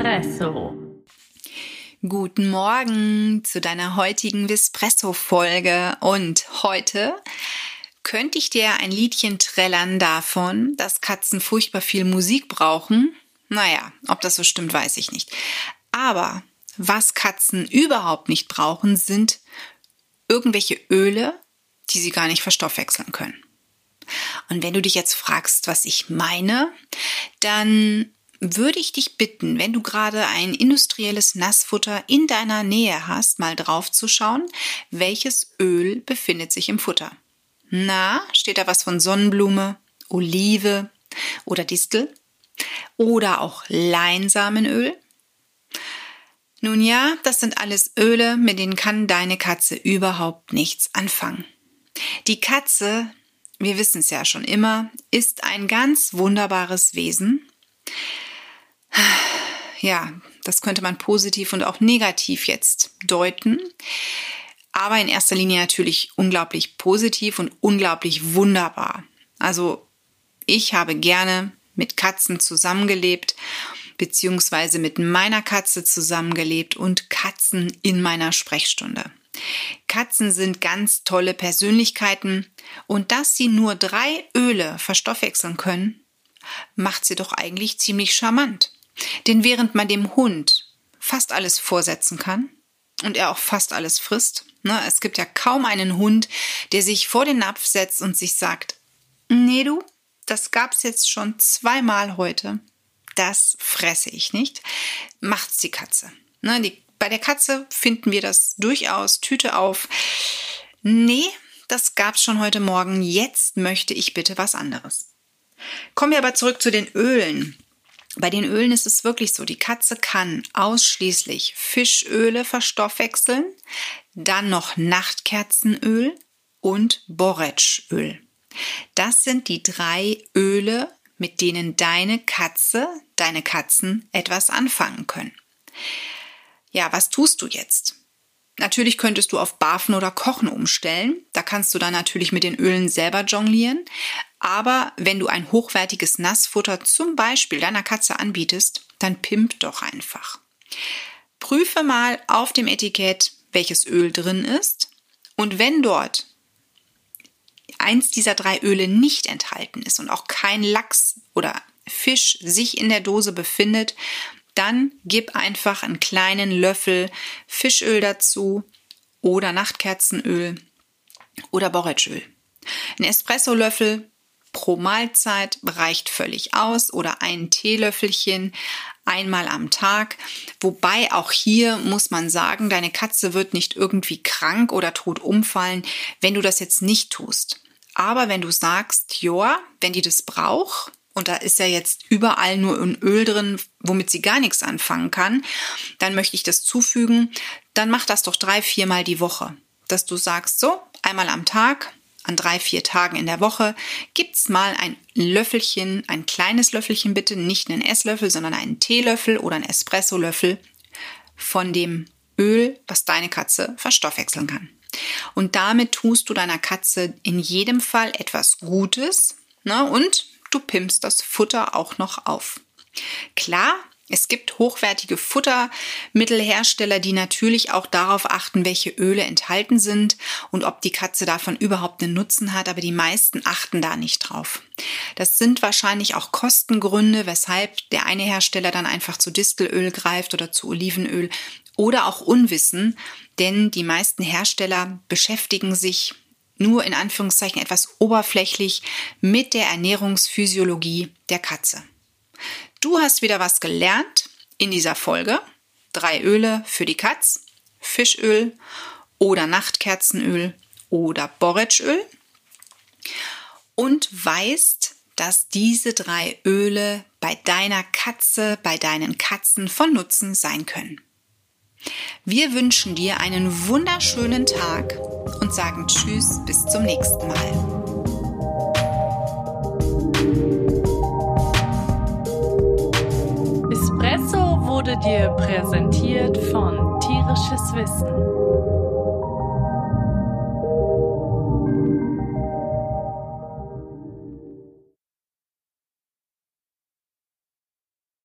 Espresso. Guten Morgen zu deiner heutigen Vespresso-Folge. Und heute könnte ich dir ein Liedchen trällern davon, dass Katzen furchtbar viel Musik brauchen. Naja, ob das so stimmt, weiß ich nicht. Aber was Katzen überhaupt nicht brauchen, sind irgendwelche Öle, die sie gar nicht verstoffwechseln können. Und wenn du dich jetzt fragst, was ich meine, dann würde ich dich bitten, wenn du gerade ein industrielles Nassfutter in deiner Nähe hast, mal drauf zu schauen, welches Öl befindet sich im Futter. Na, steht da was von Sonnenblume, Olive oder Distel? Oder auch Leinsamenöl? Nun ja, das sind alles Öle, mit denen kann deine Katze überhaupt nichts anfangen. Die Katze, wir wissen es ja schon immer, ist ein ganz wunderbares Wesen ja, das könnte man positiv und auch negativ jetzt deuten. Aber in erster Linie natürlich unglaublich positiv und unglaublich wunderbar. Also ich habe gerne mit Katzen zusammengelebt, beziehungsweise mit meiner Katze zusammengelebt und Katzen in meiner Sprechstunde. Katzen sind ganz tolle Persönlichkeiten und dass sie nur drei Öle verstoffwechseln können, macht sie doch eigentlich ziemlich charmant. Denn während man dem Hund fast alles vorsetzen kann und er auch fast alles frisst, ne, es gibt ja kaum einen Hund, der sich vor den Napf setzt und sich sagt, nee du, das gab's jetzt schon zweimal heute, das fresse ich nicht, macht's die Katze. Ne, die, bei der Katze finden wir das durchaus, Tüte auf. Nee, das gab's schon heute Morgen, jetzt möchte ich bitte was anderes. Kommen wir aber zurück zu den Ölen. Bei den Ölen ist es wirklich so, die Katze kann ausschließlich Fischöle verstoffwechseln, dann noch Nachtkerzenöl und Borretschöl. Das sind die drei Öle, mit denen deine Katze, deine Katzen etwas anfangen können. Ja, was tust du jetzt? Natürlich könntest du auf Barfen oder Kochen umstellen. Da kannst du dann natürlich mit den Ölen selber jonglieren. Aber wenn du ein hochwertiges Nassfutter zum Beispiel deiner Katze anbietest, dann pimp doch einfach. Prüfe mal auf dem Etikett, welches Öl drin ist. Und wenn dort eins dieser drei Öle nicht enthalten ist und auch kein Lachs oder Fisch sich in der Dose befindet, dann gib einfach einen kleinen Löffel Fischöl dazu oder Nachtkerzenöl oder Borretschöl. Ein Espressolöffel pro Mahlzeit reicht völlig aus oder ein Teelöffelchen einmal am Tag. Wobei auch hier muss man sagen, deine Katze wird nicht irgendwie krank oder tot umfallen, wenn du das jetzt nicht tust. Aber wenn du sagst, ja, wenn die das braucht, und da ist ja jetzt überall nur ein Öl drin, womit sie gar nichts anfangen kann, dann möchte ich das zufügen, dann mach das doch drei, viermal die Woche. Dass du sagst, so, einmal am Tag an drei, vier Tagen in der Woche gibt's mal ein Löffelchen, ein kleines Löffelchen bitte, nicht einen Esslöffel, sondern einen Teelöffel oder einen Espressolöffel von dem Öl, was deine Katze verstoffwechseln kann. Und damit tust du deiner Katze in jedem Fall etwas Gutes ne? und du pimpst das Futter auch noch auf. Klar, es gibt hochwertige Futtermittelhersteller, die natürlich auch darauf achten, welche Öle enthalten sind und ob die Katze davon überhaupt einen Nutzen hat, aber die meisten achten da nicht drauf. Das sind wahrscheinlich auch Kostengründe, weshalb der eine Hersteller dann einfach zu Distelöl greift oder zu Olivenöl oder auch Unwissen, denn die meisten Hersteller beschäftigen sich nur in Anführungszeichen etwas oberflächlich mit der Ernährungsphysiologie der Katze. Du hast wieder was gelernt in dieser Folge. Drei Öle für die Katz, Fischöl oder Nachtkerzenöl oder Borretschöl. Und weißt, dass diese drei Öle bei deiner Katze, bei deinen Katzen von Nutzen sein können. Wir wünschen dir einen wunderschönen Tag und sagen Tschüss bis zum nächsten Mal. wurde dir präsentiert von Tierisches Wissen.